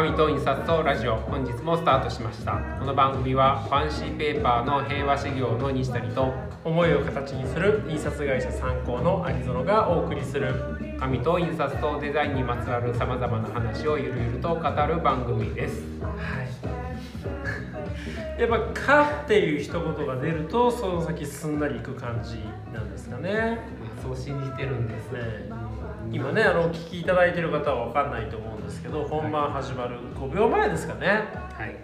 紙と印刷とラジオ本日もスタートしました。この番組はファンシーペーパーの平和修行の西谷と思いを形にする印刷会社参考の有園がお送りする。紙と印刷とデザインにまつわるさまざまな話をゆるゆると語る番組です。はいやっぱ「か」っていう一言が出るとその先すんなりいく感じなんですかね。まあそう信じてるんですね。今ねあのお聞きいただいてる方は分かんないと思うんですけど本番始まる5秒前ですかね、はい。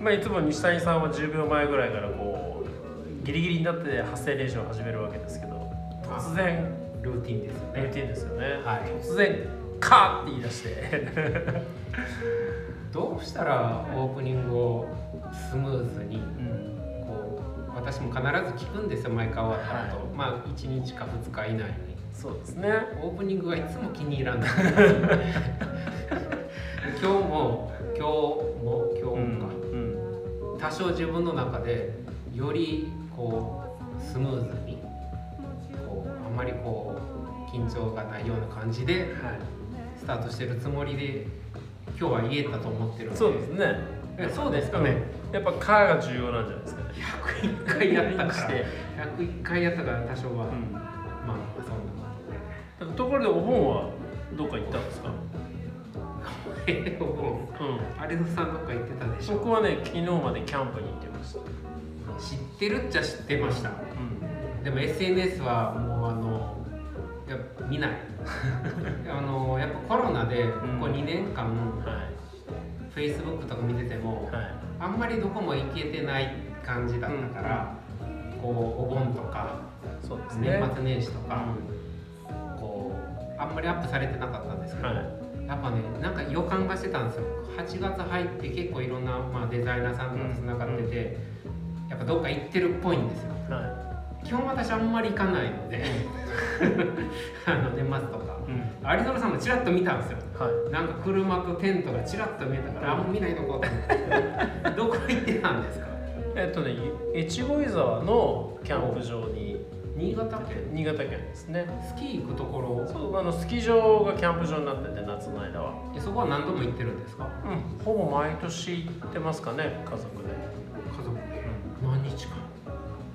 まあ、いつも西谷さんは10秒前ぐらいからこうギリギリになって発声練習を始めるわけですけど突然。ルーティンですよね。ルーティンですよね、はい。突然「か」って言い出して。どうしたらオープニングをスムーズにうん。こう私も必ず聞くんですよ毎回終わった後、はまあ1日か2日以内に。そうですね。オープニングがいつも気に入らない。今日も今日も今日もか、うん多少自分の中でよりこうスムーズにこうあんまりこう緊張がないような感じではい。スタートしてるつもりで今日は言えたと思ってるので。そうですね。えそうですか。ね、うんやっぱ「か」が重要なんじゃないですかね。101回やったから。して101回やったから多少は、うん。まあそんな。ところでお盆はどっか行ったんですか、えお盆うん、有野さんどっか行ってたでしょ。僕はね昨日までキャンプに行ってました、知ってるっちゃ知ってました。うん、でも SNS はもうあのや見ない。あのやっぱコロナでここ2年間、は Facebook とか見ててもいはい。あんまりどこも行けてない感じだったから、こうお盆とかそうですね。年末年始とか、こうあんまりアップされてなかったんですけど、はい。やっぱねなんか予感がしてたんですよ。8月入って結構いろんな、まあ、デザイナーさんとかつながってて、やっぱどっか行ってるっぽいんですよ。は基本私あんまり行かないので あの年末とか。い、うん。アリゾナさんもちらっと見たんですよはい。なんか車とテントがちらっと見えたから、あんま見ないとこうと思って。どこ行ってたんですか？えっとね越後湯沢のキャンプ場に。新潟県？新潟県ですね。スキー行くところ？そうあのスキー場がキャンプ場になってて夏の間は。えそこは何度も行ってるんですか？うんほぼ毎年行ってますかね家族で、家族で。何日か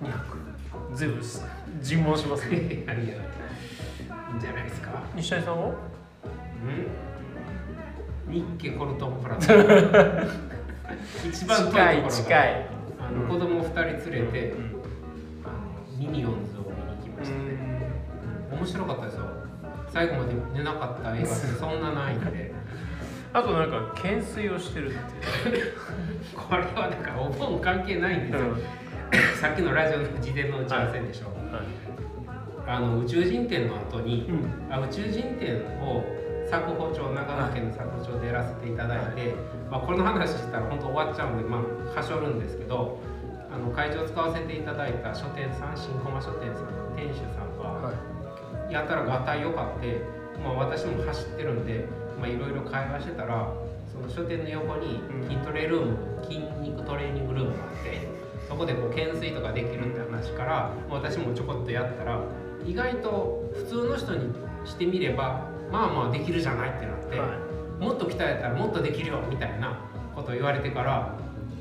2泊。全部尋問しますね。いやいや。いいんじゃないですか？西谷さんは？うん日系コルトンプラザ一番遠いところ近いが近い。あの子供2人連れて、うん。あのミニオンズを見に行きました。ね、面白かったですよ。最後まで寝なかった映画ってそんなないんで。あとなんか懸垂をしてるっていう、これはだからお盆関係ないんですよ、さっきのラジオの事前の打ち合わせでしょ、はい。あの宇宙人展の後に、うん。あ宇宙人展を佐久保町長野県の佐久保町でやらせていただいて、まあ、この話したら本当終わっちゃうんでまあはしょるんですけどあの会場を使わせていただいた書店さん新駒書店さんの店主さんが、はい。やったらがたいよかって、まあ、私も走ってるんでまあいろいろ会話してたらその書店の横にうん。筋トレルーム、筋肉トレーニングルームがあってそこでこう懸垂とかできるって話からまあ私もちょこっとやったら意外と普通の人にしてみればまあまあできるじゃないってなって、はもっと鍛えたらもっとできるよみたいなことを言われてから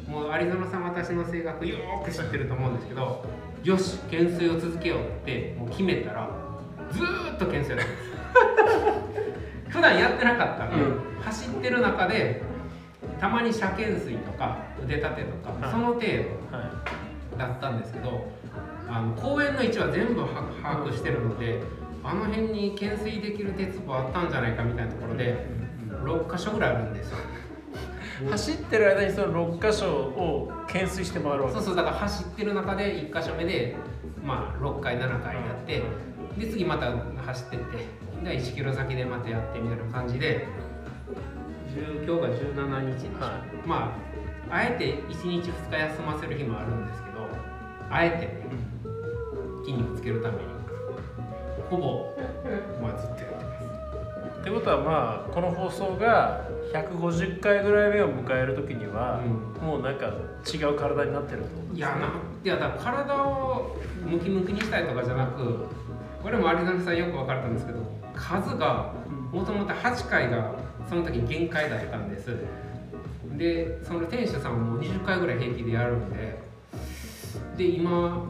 もう有園さん私の性格よーく知ってると思うんですけどよし懸垂を続けようってもう決めたらずーっと懸垂やってます 普段やってなかったんで、うん。走ってる中でたまに車懸垂とか腕立てとか、はい。その程度いはいだったんですけどあの公園の位置は全部は把握してるのであの辺に懸垂できる鉄棒あったんじゃないかみたいなところで6箇所ぐらいあるんですよ。走ってる間にその6箇所を懸垂して回るわけ。そうそうだから走ってる中で1箇所目でまあ6回7回やってで次また走ってってで1キロ先でまたやってみたいな感じで10今日が17日でしょ、はまああえて1日2日休ませる日もあるんですけどあえてね筋肉つけるためにほぼ、まあ、ずっとやってます。ってことはまあこの放送が150回ぐらい目を迎える時には、もうなんか違う体になってるってことですやないやだから体をムキムキにしたいとかじゃなくこれも有田さんよく分かれたんですけど数がもともと8回がその時限界だったんです。でその店主さんも20回ぐらい平気でやるんでで今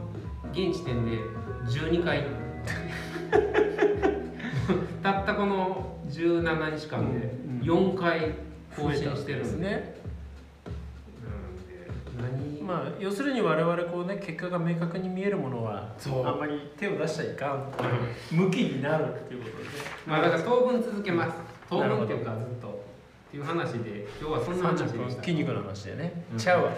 現時点で12回たったこの17日間で4回更新してるんで。すねまあ要するに我々こうね結果が明確に見えるものはあんまり手を出しちゃいかん向きになるっていうことでまあだから当分続けます当分っていうかずっとっていう話で今日はそんな話で30分した筋肉の話でね、うんちゃうわ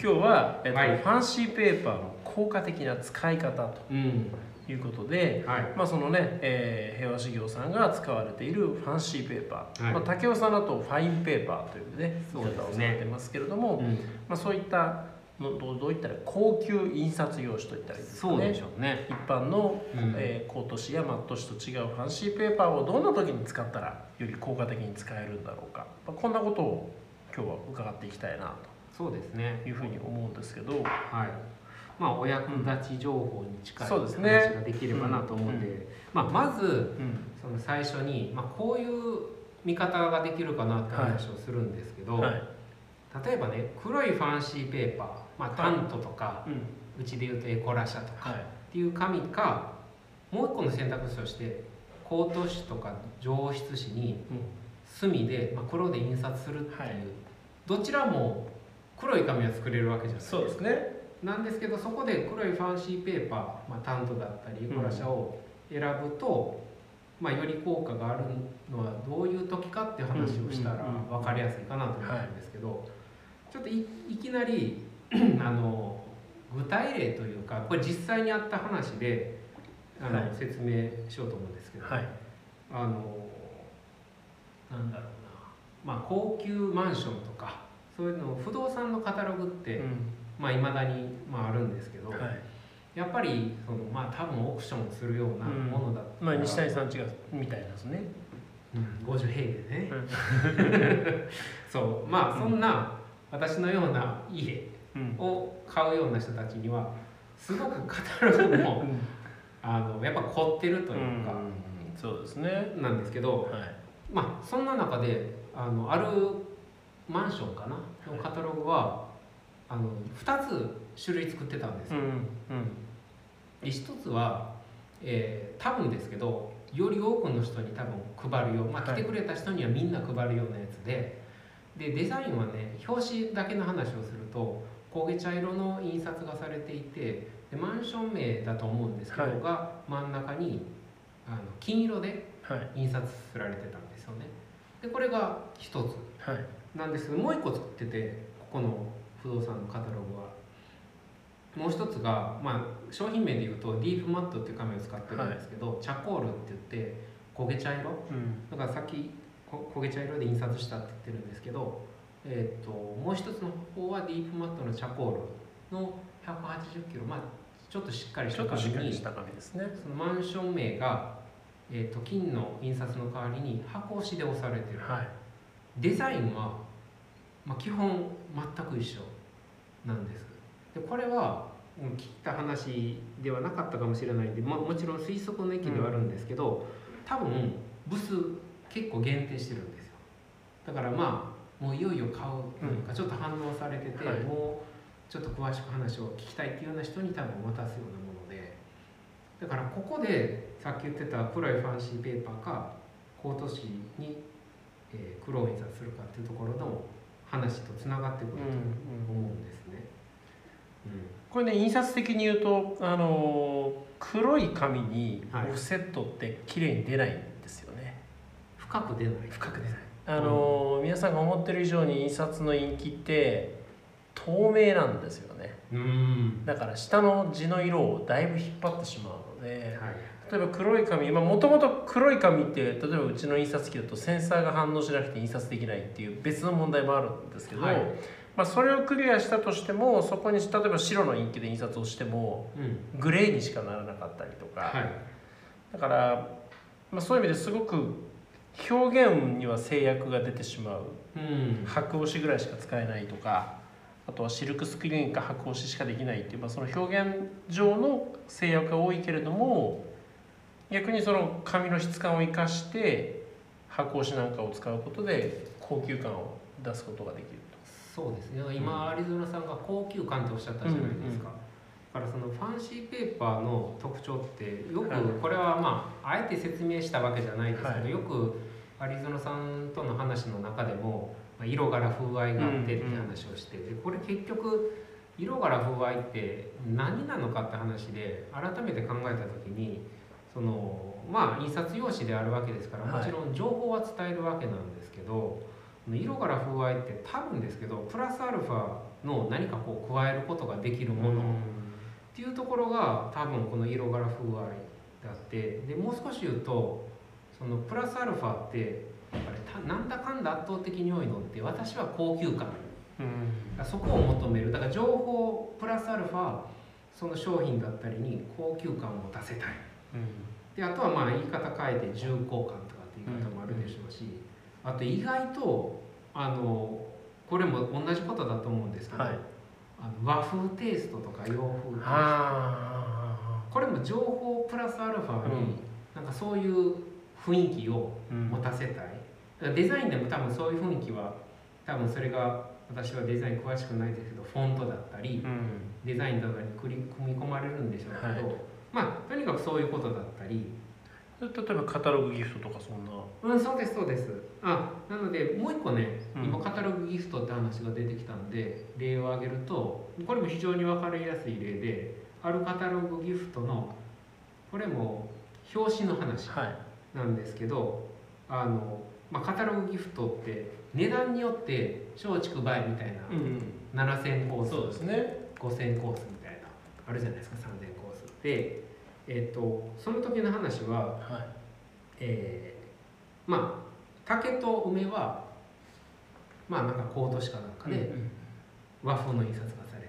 今日は、えっとはいファンシーペーパーの効果的な使い方とうんいうことで、はい。まあそのね、えー平和修行さんが使われているファンシーペーパー、はい。まあ、竹雄さんだとファインペーパーというね言い方をされてますけれども、うん。まあ、そういったのどうどういったら高級印刷用紙といったらいいですかね。そうでしょうね。一般の、うん。えーコート紙やマット紙と違うファンシーペーパーをどんな時に使ったらより効果的に使えるんだろうか、まあ、こんなことを今日は伺っていきたいなそうですね。というふうに思うんですけど、はいまあお役立ち情報に近い話そうですね。ができればなと思うんで、うん。まあ、まずうん。その最初に、まあ、こういう見方ができるかなって話をするんですけど、はい。例えばね黒いファンシーペーパー、まあ、タントとか、うん。うちでいうとエコラ社とかはい。っていう紙かもう一個の選択肢としてコート紙とか上質紙に墨で、まあ、黒で印刷するっていう、はい。どちらも黒い紙は作れるわけじゃないですか。そうですねなんですけどそこで黒いファンシーペーパー、まあ、タントだったりエコラ社を選ぶと、まあ、より効果があるのはどういう時かって話をしたらうんうんうん分かりやすいかなと思うんですけど、ちょっといいきなり あの具体例というかこれ実際にあった話であの、はい。説明しようと思うんですけど、はい。あのなんだろうな、まあ、高級マンションとかそういうの不動産のカタログって、うんまあ、未だに、まあ、あるんですけど、はい。やっぱりその、まあ、多分オークションをするようなものだったまあ、ら、西谷さん違うみたいですね、うん、50平米ね、うん。そう。まあそんな私のような家うん。を買うような人たちにはすごくカタログもあのやっぱ凝ってるというか、そうですね。なんですけど、はい。まあそんな中であのあるマンションかなのカタログはあの2つ種類作ってたんですよ。うんうん。で一つは、えー多分ですけどより多くの人に多分配るよう、まあ、はい。来てくれた人にはみんな配るようなやつででデザインはね表紙だけの話をすると焦げ茶色の印刷がされていてでマンション名だと思うんですけど、はい。が真ん中にあの金色ではい。印刷されてたんですよね。でこれが一つはい。なんですけどもう一個作っててここの不動産のカタログは。もう一つが、まあ、商品名でいうとディープマットっていう紙を使ってるんですけど、チャコールって言って焦げ茶色？うん。だからさっきこ焦げ茶色で印刷したって言ってるんですけど、えー、ともう一つの方はディープマットのチャコールの180キロ。まあちょっとしっかりした紙にした紙ですね。そのマンション名が、えー、と金の印刷の代わりに箱押しで押されてる。はい。デザインは、まあ、基本全く一緒なんです。でこれはうん聞いた話ではなかったかもしれないんで、まあ、もちろん推測の域ではあるんですけど、多分部数結構限定してるんですよ。だからまあもういよいよ買うというかちょっと反応されてて、はい。もうちょっと詳しく話を聞きたいっていうような人に多分渡すようなものでだからここでさっき言ってた黒いファンシーペーパーかコート紙に、えー黒を印刷するかっていうところの話とつながってくると思うんです。ね。これね印刷的に言うとあの黒い紙にはい。オフセットって綺麗に出ないんですよね、深く出ない。深く出ない。あの、皆さんが思ってる以上に印刷のインキって透明なんですよね。うん。だから下の字の色をだいぶ引っ張ってしまうのではい。例えば黒い紙もともと黒い紙って例えばうちの印刷機だとセンサーが反応しなくて印刷できないっていう別の問題もあるんですけど、はいまあ、それをクリアしたとしてもそこに例えば白のインキで印刷をしてもうん。グレーにしかならなかったりとか、はい。だから、まあ、そういう意味ですごく表現には制約が出てしまううん。白押しぐらいしか使えないとかあとはシルクスクリーンか白押ししかできないっていう、まあ、その表現上の制約が多いけれども逆にその紙の質感を生かして白押しなんかを使うことで高級感を出すことができるそうですね。今、アリゾナさんが高級感っておっしゃったじゃないですか、だからそのファンシーペーパーの特徴ってよくはい。これはまああえて説明したわけじゃないですけど、はい。よくアリゾナさんとの話の中でもまあ色柄風合いがあってって話をして、でこれ結局色柄風合いって何なのかって話で改めて考えた時にそのまあ印刷用紙であるわけですからはい。もちろん情報は伝えるわけなんですけど、色柄風合いって多分ですけどプラスアルファの何かこう加えることができるもの、っていうところが多分この色柄風合いであって。でもう少し言うとそのプラスアルファってやっぱりたなんだかんだ圧倒的に多いのって私は高級感。うん。そこを求める。だから情報プラスアルファその商品だったりに高級感を持たせたい。であとはまあ言い方変えて重厚感とかっていう言い方もあるでしょうし、あと意外とあのこれも同じことだと思うんですけど、はい。あの和風テイストとか洋風テイスト。あこれも情報プラスアルファに、うん。なんかそういう雰囲気をあ持たせたい、だからデザインでも多分そういう雰囲気は多分それが私はデザイン詳しくないですけどフォントだったりうん。デザインとかに組み込まれるんでしょうけど、はい。まあとにかくそういうことだったり。例えばカタログギフトとかそんなうんそうですそうです。あなのでもう一個ね、うん。今カタログギフトって話が出てきたんで例を挙げるとこれも非常に分かりやすい例であるカタログギフトのこれも表紙の話はい。なんですけどあの、まあ、カタログギフトって値段によって松竹梅みたいな、ん7000コースそうですね。5000コースみたいなあるじゃないですか3000コースで、えっとその時の話は、はい。えーまあ竹と梅はまあなんかコート紙かなんかで和風の印刷がされて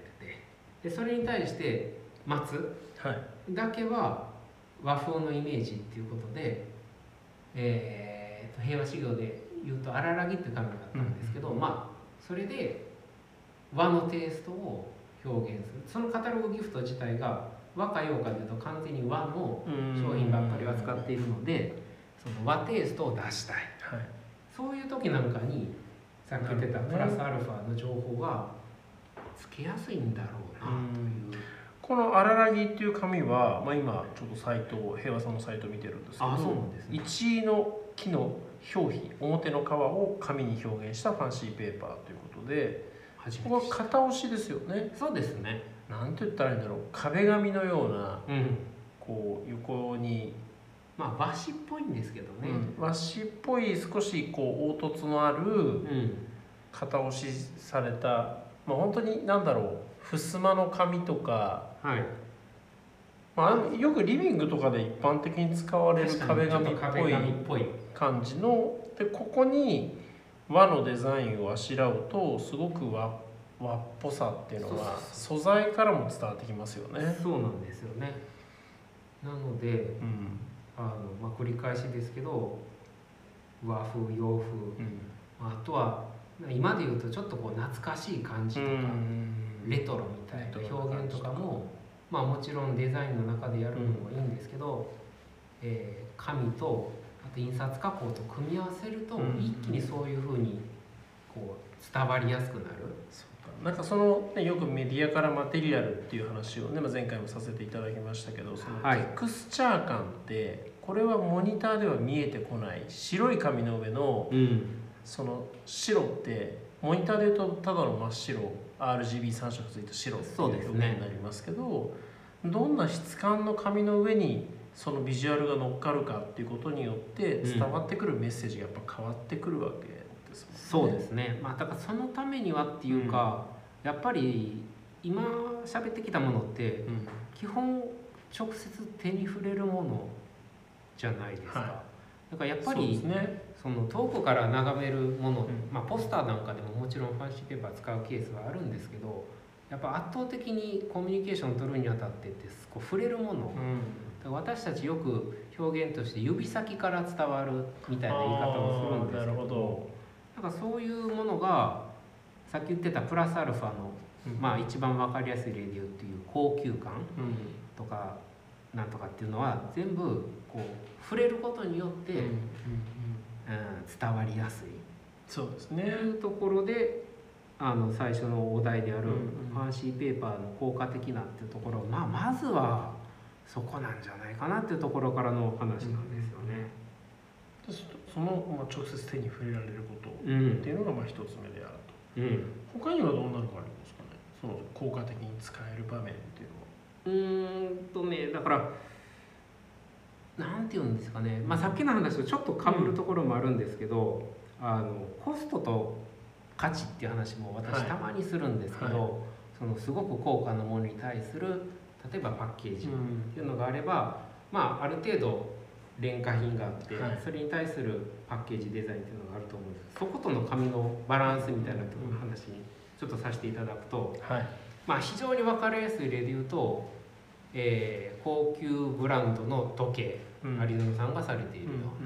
て。でそれに対して松はい。だけは和風のイメージっていうことで、えーと平和修行で言うと荒らぎっていう紙があったんですけど、まあそれで和のテイストを表現する。そのカタログギフト自体が和か洋かでいうと完全に和の商品ばっかりを扱っているのでその和テイストを出したい。はい。そういう時なんかにさっき言ってたプラスアルファの情報がつけやすいんだろうなという。この「あららぎ」っていう紙は、まあ、今ちょっとサイトを平和さんのサイトを見てるんですけどあそうなんですね。一位の木の表皮表の皮を紙に表現したファンシーペーパーということでここは型押しですよね。そうですね。なんて言ったらいいんだろう。壁紙のようなうん。こう横に、まあ和紙っぽいんですけどね。うん。和紙っぽい少しこう凹凸のあるうん、型押しされた、まあ、本当に何だろう襖の紙とか、はい。まあ、よくリビングとかで一般的に使われる壁紙っぽい感じのでここに和のデザインをあしらうとすごく和和っぽさっていうのが素材からも伝わってきますよね。そうなんですよね。なのでうんあの、まあ、繰り返しですけど和風洋風。うん。あとは今で言うとちょっとこう懐かしい感じとか、レトロみたいな表現とかもまあもちろんデザインの中でやるのもいいんですけど、えー紙とあと印刷加工と組み合わせるとうん。一気にそういうふうにこう伝わりやすくなる。なんかその、ね、よくメディアからマテリアルっていう話をね、まあ、前回もさせていただきましたけどそのはい。テクスチャー感ってこれはモニターでは見えてこない白い紙の上のうんその白ってモニターでいうとただの真っ白 RGB3 色ついた白っていう表現になりますけどどんな質感の紙の上にそのビジュアルが乗っかるかっていうことによって伝わってくるメッセージがやっぱ変わってくるわけですもんね。そうですね、まあ、だからそのためにはっていうか、やっぱり今喋ってきたものってうん。基本直接手に触れるものじゃないですか、はだからやっぱりすね。その遠くから眺めるもの、うん。まあ、ポスターなんかでももちろんファンシーペーパー使うケースはあるんですけどやっぱ圧倒的にコミュニケーションを取るにあたってってこう触れるもの、うん。私たちよく表現として指先から伝わるみたいな言い方をするんですけあーなるほど。なんかそういうものがさっき言ってたプラスアルファの、まあ一番わかりやすい例で言うっていう高級感うん。とかなんとかっていうのは全部こう触れることによって、うん伝わりやすい。そうですとね。いうところであの最初のお題であるうんうん。ファンシーペーパーの効果的なっていうところ、まあ、まずはそこなんじゃないかなっていうところからの話なんですよね。でそその、まあ、直接手に触れられることっうん。ていうのがまあ一つ目であるうん。と他にはどうなるかあるんですかね？その効果的に使える場面っていうのは。うーんとねだからなんて言うんですかね、まあ、さっきの話とちょっとかぶるところもあるんですけど、あのコストと価値っていう話も私はい。たまにするんですけど、はい。そのすごく高価なものに対する例えばパッケージっていうのがあれば、まあ、ある程度廉価品があって、はい。それに対するパッケージデザインっていうのがあると思うんです。そことの紙のバランスみたいなところの話にちょっとさせていただくと。はい。まあ、非常に分かりやすい例で言うと、えー高級ブランドの時計、うん。有園さんがされているよう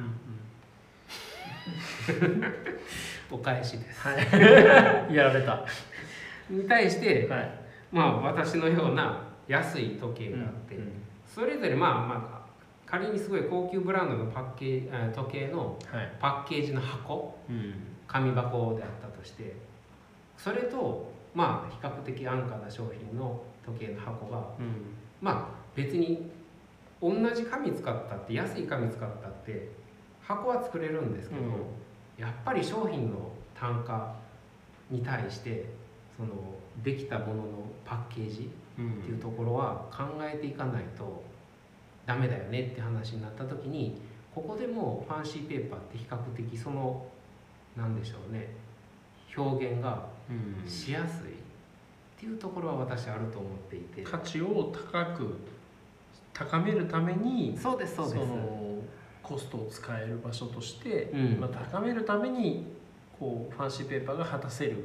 んうんうな お返しです。はい。やられた。はに対して、い。まあ、私のような安い時計があって、うん。それぞれまあまあ仮にすごい高級ブランドのパッケー時計のはい。パッケージの箱うん。紙箱であったとしてそれとまあ比較的安価な商品の時計の箱がうんまあ別に同じ紙使ったって安い紙使ったって箱は作れるんですけど、やっぱり商品の単価に対してそのできたもののパッケージうんっていうところは考えていかないとダメだよねって話になった時にここでもファンシーペーパーって比較的そのなんでしょうね表現がうん。しやすいっていうところは私あると思っていて。価値を高く高めるためにそうですそうです。のコストを使える場所として、うん。まあ、高めるためにこうファンシーペーパーが果たせる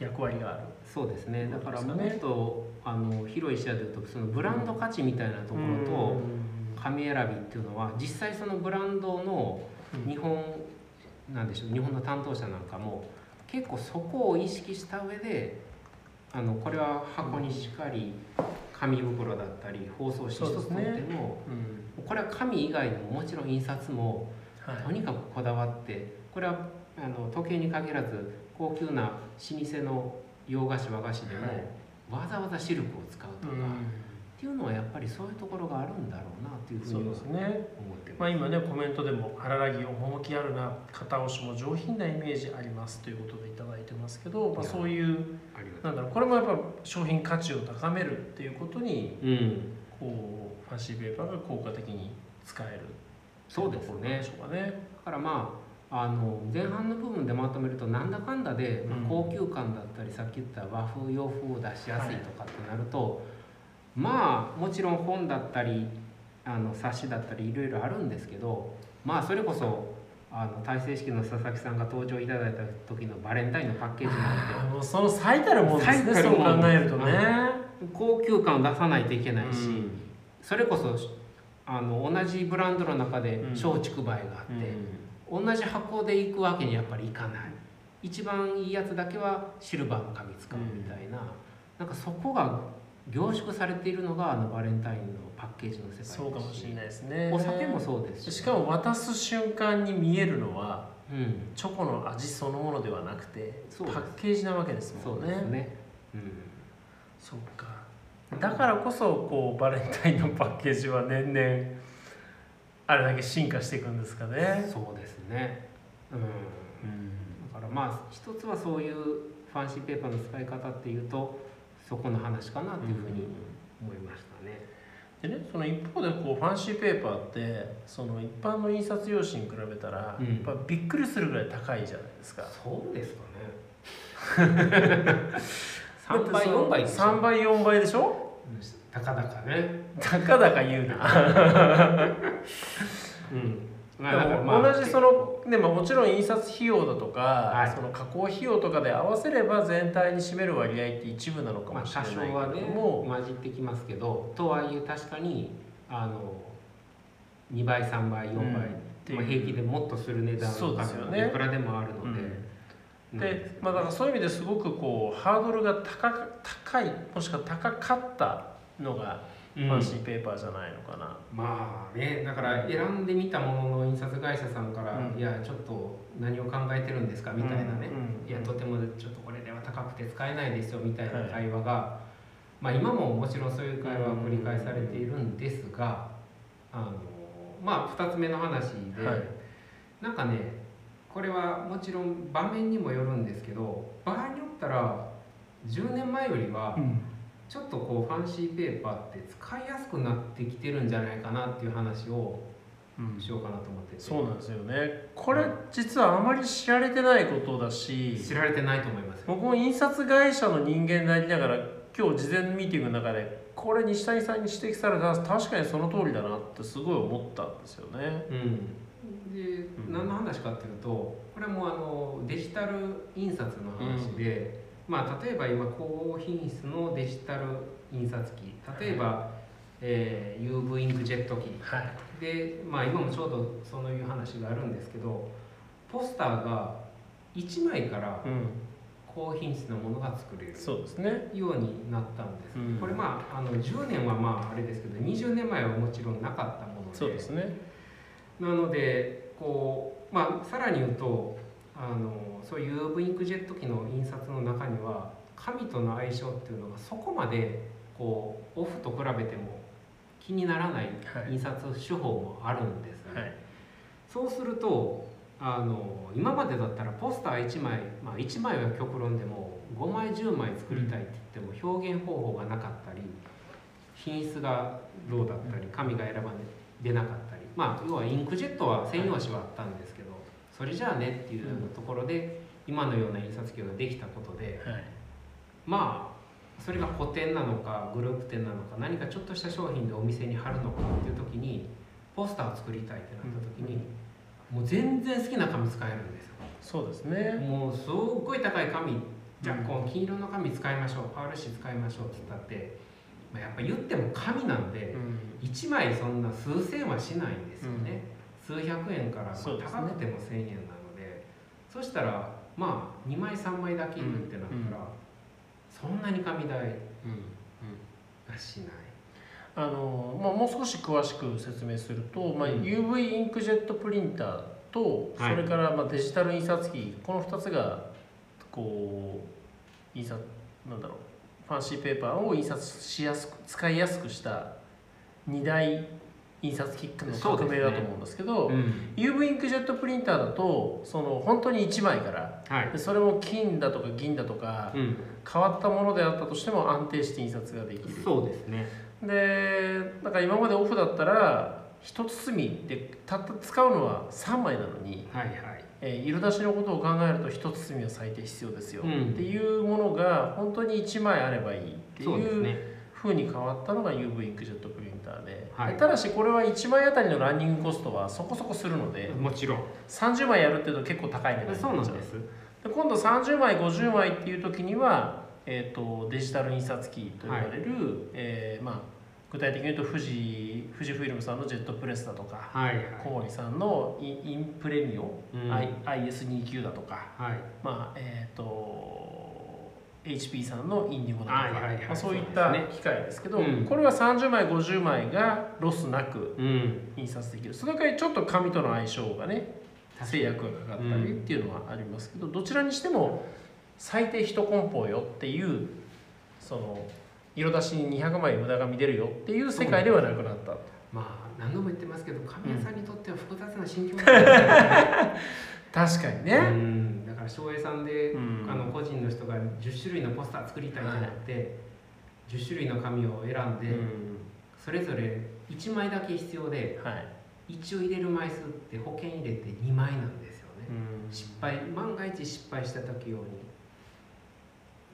役割がある。そうですね。だからもっとあの広い視野で言うとそのブランド価値みたいなところと紙選びっていうのは実際そのブランドのうん。日本なんでしょう日本の担当者なんかも結構そこを意識した上であのこれは箱にしっかり紙袋だったり包装紙一つとっても、うん。これは紙以外にももちろん印刷もはい。とにかくこだわってこれはあの時計に限らず高級な老舗の洋菓子和菓子でも、はい。わざわざシルクを使うとか、っうんていうのはやっぱりそういうところがあるんだろうなっていうふうに。思ってまあ、ます。今ねコメントでも「荒らぎ趣あるな片押しも上品なイメージあります」ということでいただいてますけど、まあ、そういうなんだろうこれもやっぱ商品価値を高めるっていうことにう。うん、こうファンシーペーパーが効果的に使えるそうですねでしょうかね。だからまああの前半の部分でまとめるとなんだかんだで、まあうん高級感だったりさっき言った和風洋風を出しやすいとかってなると、まあもちろん本だったりあの冊子だったりいろいろあるんですけどまあそれこそあの大成式の佐々木さんが登場いただいた時のバレンタインのパッケージなんてもうその最たるもんですねそう考えるとね。高級感を出さないといけないし、うん。それこそあの同じブランドの中でうん。松竹梅があって、同じ箱で行くわけにやっぱりいかない。一番いいやつだけはシルバーの紙使うみたいな、なんかそこが凝縮されているのがあのバレンタインのパッケージの世界そうかもしれないですね。お酒もそうですしかも渡す瞬間に見えるのはうん。チョコの味そのものではなくてパッケージなわけですそもね。うんですね、うん。そうか。だからこそこうバレンタインのパッケージは年々あれだけ進化していくんですかね。そうですね。うん。うん。だからまあ一つはそういうファンシーペーパーの使い方っていうとそこの話かなっていうふうに思いましたね。でね、その一方でこうファンシーペーパーってその一般の印刷用紙に比べたら、うんやっぱびっくりするぐらい高いじゃないですか。そうですかね。3倍4倍でしょ？3倍4倍でしょ？たかだかね。たかだか言うな。うん。同じそのでももちろん印刷費用だとか、はい。その加工費用とかで合わせれば全体に占める割合って一部なのかまあもしれ多ないけれど少はねも、混じってきますけど、とはいえ確かにあの2倍3倍4倍、うん。まあ、平気でもっとする値段そうですよね。いくらでもあるので。うん。でまあ、だからそういう意味ですごくこうハードルが高か高いもしくは高かったのがファンシーペーパーじゃないのかな、まあねだから選んでみたものの印刷会社さんから「うん。いやちょっと何を考えてるんですか?」みたいなね。うん。うん「いやとてもちょっとこれでは高くて使えないですよ」みたいな会話が、まあ今ももちろんそういう会話は繰り返されているんですがあのまあ2つ目の話で、はい。なんかねこれはもちろん場面にもよるんですけど場合によったら10年前よりはちょっとこうファンシーペーパーって使いやすくなってきてるんじゃないかなっていう話をうんしようかなと思ってて、そうなんですよね。これ実はあまり知られてないことだし。知られてないと思います。僕も印刷会社の人間でありながら今日事前ミーティングの中でこれ西谷さんに指摘された確かにその通りだなってすごい思ったんですよね。うん、でうん。何の話かっていうとこれもあのデジタル印刷の話で、まあ、例えば今高品質のデジタル印刷機例えば、えー UV インクジェット機。はい、で、まあ、今もちょうどそういう話があるんですけどポスターが1枚からうん、高品質なものが作れるそうですね。ようになったんです、うん。これまああの10年はまああれですけど20年前はもちろんなかったもので。そうですね。なのでこう、まあ、さらに言うとあのそういう UV インクジェット機の印刷の中には紙との相性っていうのがそこまでこうオフと比べても気にならないはい。印刷手法もあるんですよね、はい、そうするとあの今までだったらポスター1枚、まあ、1枚は極論でも5枚10枚作りたいって言っても表現方法がなかったり品質がどうだったり紙が選ばれ出なかったりまあ要はインクジェットは専用紙はあったんですそれじゃあねっていうところで今のような印刷機ができたことではい、まあそれが個展なのかグループ展なのか何かちょっとした商品でお店に貼るのかっていう時にポスターを作りたいってなった時に、もう全然好きな紙使えるんですよ。そうですね。もうすっごい高い紙じゃあうんこの金色の紙使いましょうパウル紙使いましょうって言ったって、まあ、やっぱ言っても紙なんでうん、1枚そんな数千はしないんですよね、数百円から、まあ高くても1000円なのでそしたらまあ2枚3枚だけいるってなったら、そんなに紙代。がしない。あのまあ、もう少し詳しく説明すると、まあ、うん UV インクジェットプリンターとそはい。れからまあデジタル印刷機この2つがこう印刷なんだろうファンシーペーパーを印刷しやすく使いやすくした2大印刷機の革命だと思うんですけどん。UV インクジェットプリンターだとその本当に1枚からはい。でそれも金だとか銀だとかうん、変わったものであったとしても安定して印刷ができる。そうですね。でだから今までオフだったら一包みでたった使うのは3枚なのに、はいはい。えー色出しのことを考えると一包みは最低必要ですよ、うん。っていうものが本当に1枚あればいいっていうそうですね風に変わったのが UV インクジェットプリンターで,で、はい。ただしこれは1枚あたりのランニングコストはそこそこするのでもちろん。30枚やるっていうと結構高い値段そうなんです。で今度30枚50枚っていう時には、えー、とデジタル印刷機と呼ばれる、えーまあ、具体的に言うと富士富士フイルムさんのジェットプレスだとかはいはい。小森さんのインインプレミオ、うん。I IS29 だとか、はい。まあえー、と HP さんのインディゴだとか、はいはいはいまあ、そういった機械ですけどうん。これは30枚50枚がロスなくうん。印刷できる。その代わりちょっと紙との相性がね制約がかかったりっていうのはありますけど、どちらにしても最低1梱包よっていうその色出しに200枚無駄紙出るよっていう世界ではなくなった。まあ何度も言ってますけど紙屋さんにとっては複雑な心境。なんですよね確かにね、から翔平さんで、うん。あの個人の人が10種類のポスター作りたいってなって、10種類の紙を選んで、うん。それぞれ1枚だけ必要ではい。一応入れる枚数って保険入れて2枚なんですよね、うん。失敗万が一失敗した時用に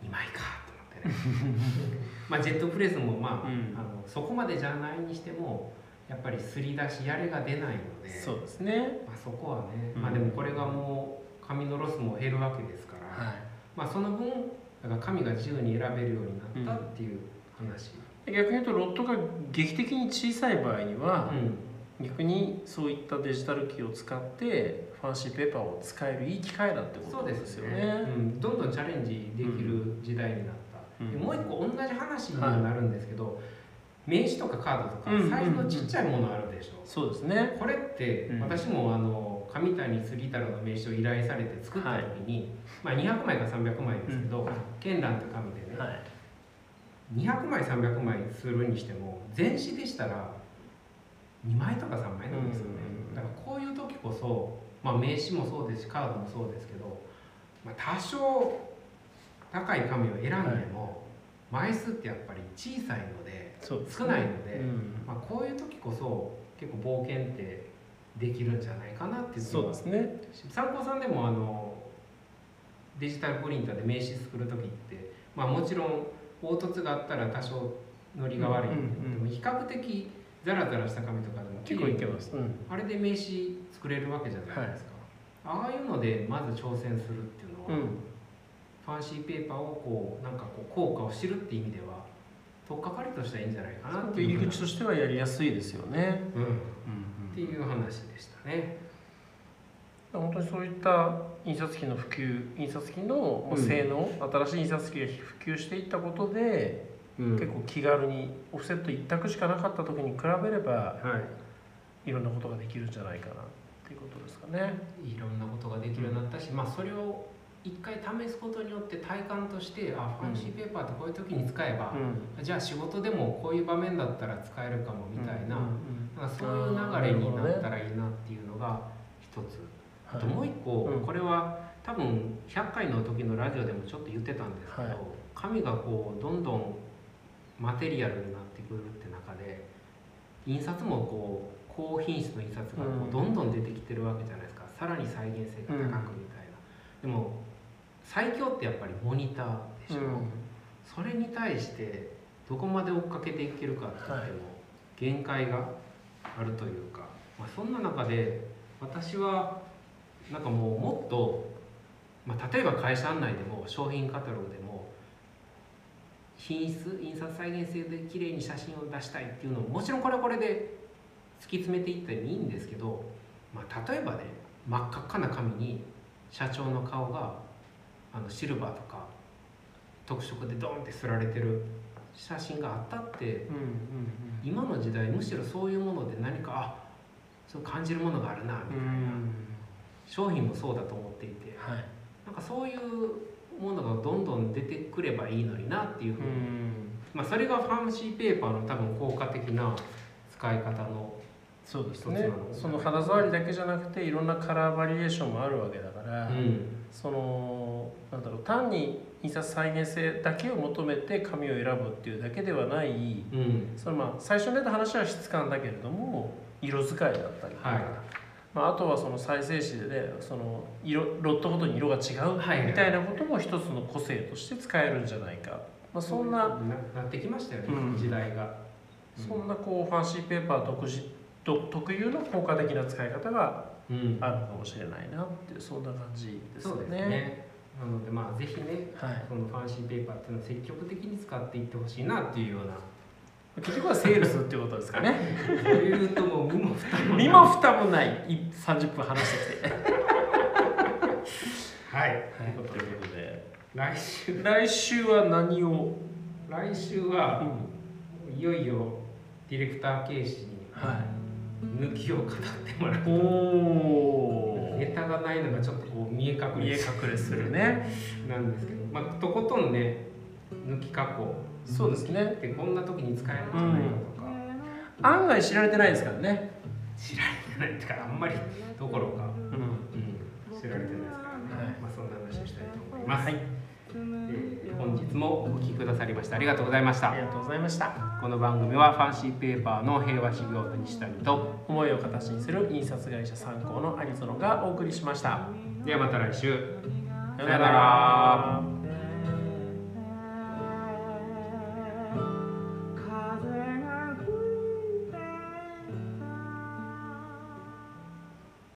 2枚かと思ってね。まあジェットプレスもまあ,、うん。あのそこまでじゃないにしてもやっぱりすり出しやれが出ないので。そうですね。まあ、そこはね、うん。まあでもこれがもう紙のロスも減るわけですから、はい。まあその分だから紙が自由に選べるようになったっていう話、逆に言うとロットが劇的に小さい場合には、うん。逆にそういったデジタル機を使ってファンシーペーパーを使えるいい機会だってことそうでですよね。ね。うん、どんどんチャレンジできる時代になった、うん。でもう一個同じ話になるんですけど、名刺とかカードとかうん。うんうんサイズのちっちゃいものあるでしょ、そうですね。これってうん。私もあの上谷杉太郎の名刺を依頼されて作った時に、まあ、200枚か300枚ですけど、うん。絢爛と紙でね、はい。200枚300枚するにしても全紙でしたら2枚とか3枚なんですよね、うんだからこういう時こそ、まあ、名刺もそうですしカードもそうですけど、まあ、多少高い紙を選んでも、枚数ってやっぱり小さいのでそうです少ないので、うん。まあ、こういう時こそ結構冒険ってできるんじゃないかなっていうそうですね。参考さんでもあのデジタルプリンターで名刺作る時って、まあ、もちろん凹凸があったら多少のりが悪い、うんうんうん。でも比較的ザラザラした紙とかでも結構いけます、うん、あれで名刺作れるわけじゃないですか、ああいうのでまず挑戦するっていうのは、うん。ファンシーペーパーをこうなんかこう効果を知るっていう意味では取っかかりとしてはいいんじゃないかなっていう入り口としてはやりやすいですよね、うん、っうんていう話でしたね。本当にそういった印刷機の普及印刷機のうん性能、新しい印刷機が普及していったことで、結構気軽にオフセット一択しかなかった時に比べればはいいろんなことができるんじゃないかなっていうことですかね。いろんなことができるようになったし、まあそれを一回試すことによって体感としてあファンシーペーパーってこういう時に使えば、うん。じゃあ仕事でもこういう場面だったら使えるかもみたいな,、うんうんなんかそういう流れになったらいいなっていうのが一つ、あともう一個、うん。これは多分100回の時のラジオでもちょっと言ってたんですけど、はい。紙がこうどんどんマテリアルになってくるって中で印刷もこう高品質の印刷がこうん。うどんどん出てきてるわけじゃないですか、さらに再現性が高くみたいな、でも最強ってやっぱりモニターでしょ、うん。それに対してどこまで追っかけていけるかって言っても限界があるというか、まあ、そんな中で私はなんかもうもっと、まあ、例えば会社案内でも商品カタログでも品質印刷再現性で綺麗に写真を出したいっていうのももちろんこれはこれで突き詰めていってもいいんですけど、まあ、例えばね真っ赤っかな紙に社長の顔があのシルバーとか特色でドンってすられてる写真があったってうんうん今の時代むしろそういうもので何かあそう感じるものがあるなみたいな、商品もそうだと思っていてはい。なんかそういうものがどんどん出てくればいいのになっていうふうに、まあ、それがファンシーペーパーの多分効果的な使い方のそうですね。その肌触りだけじゃなくていろんなカラーバリエーションもあるわけだから、うんそのなんだろう単に印刷再現性だけを求めて紙を選ぶっていうだけではないうん。そのまあ最初に出た話は質感だけれども色使いだったりとか、はい。まあ、あとはその再生紙でその色ロットごとに色が違うはいみたいなことも一つの個性として使えるんじゃないか、まあ、そんな、ななってきましたよね、うん。時代が、そんなこうファンシーペーパー独自独特有の効果的な使い方がうんあるかもしれないなっていうそんな感じですよそうですね。ねなのでまあぜひねはい。このファンシーペーパーっていうのを積極的に使っていってほしいなっていうような。結局はセールスっていうことですかね。そういうともう身も蓋もない。身も蓋もないい30分話してきて。はい、はい、ということで。来週。来週は何を、来週うはんいよいよディレクター形式には抜きを語ってもらい、うおネタがないのがちょっとこう見え隠見えれ隠れするね。なんですけど、まあ、とことんね抜き加工そうですね。でこんな時に使えるんじゃないかとか、案外知られてないですからね。知られてないってかあんまりどころか、うん。うん、知られてないですからね、はい。まあ、そんな話をしたいと思います、はい、日もお聞きくださりましてありがとうございましたありがとうございました。この番組はファンシーペーパーの平和修行部西谷と思いを形にする印刷会社参考の有園がお送りしました。ではまた来週さよなら。